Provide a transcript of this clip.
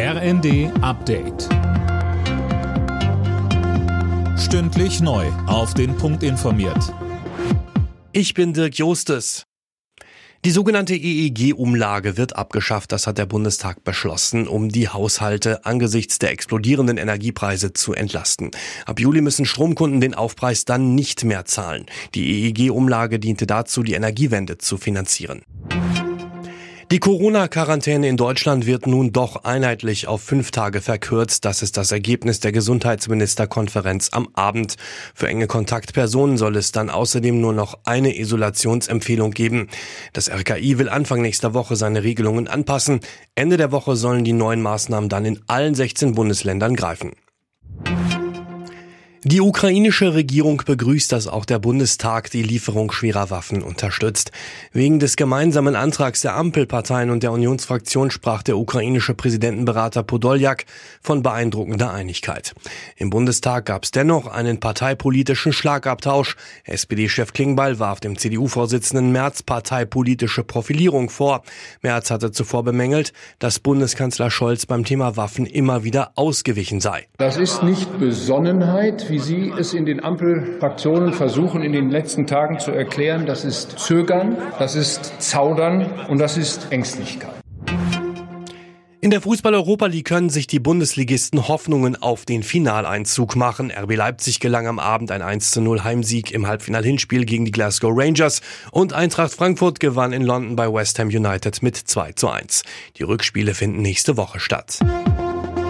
RND Update. Stündlich neu. Auf den Punkt informiert. Ich bin Dirk Jostes. Die sogenannte EEG-Umlage wird abgeschafft, das hat der Bundestag beschlossen, um die Haushalte angesichts der explodierenden Energiepreise zu entlasten. Ab Juli müssen Stromkunden den Aufpreis dann nicht mehr zahlen. Die EEG-Umlage diente dazu, die Energiewende zu finanzieren. Die Corona-Quarantäne in Deutschland wird nun doch einheitlich auf fünf Tage verkürzt. Das ist das Ergebnis der Gesundheitsministerkonferenz am Abend. Für enge Kontaktpersonen soll es dann außerdem nur noch eine Isolationsempfehlung geben. Das RKI will Anfang nächster Woche seine Regelungen anpassen. Ende der Woche sollen die neuen Maßnahmen dann in allen 16 Bundesländern greifen. Die ukrainische Regierung begrüßt, dass auch der Bundestag die Lieferung schwerer Waffen unterstützt. Wegen des gemeinsamen Antrags der Ampelparteien und der Unionsfraktion sprach der ukrainische Präsidentenberater Podoljak von beeindruckender Einigkeit. Im Bundestag gab es dennoch einen parteipolitischen Schlagabtausch. SPD-Chef Klingbeil warf dem CDU-Vorsitzenden Merz parteipolitische Profilierung vor. Merz hatte zuvor bemängelt, dass Bundeskanzler Scholz beim Thema Waffen immer wieder ausgewichen sei. Das ist nicht Besonnenheit, wie Sie es in den Ampelfraktionen versuchen, in den letzten Tagen zu erklären. Das ist Zögern, das ist Zaudern und das ist Ängstlichkeit. In der Fußball-Europa League können sich die Bundesligisten Hoffnungen auf den Finaleinzug machen. RB Leipzig gelang am Abend ein 1 zu 0 Heimsieg im Halbfinal-Hinspiel gegen die Glasgow Rangers und Eintracht Frankfurt gewann in London bei West Ham United mit 2 zu 1. Die Rückspiele finden nächste Woche statt.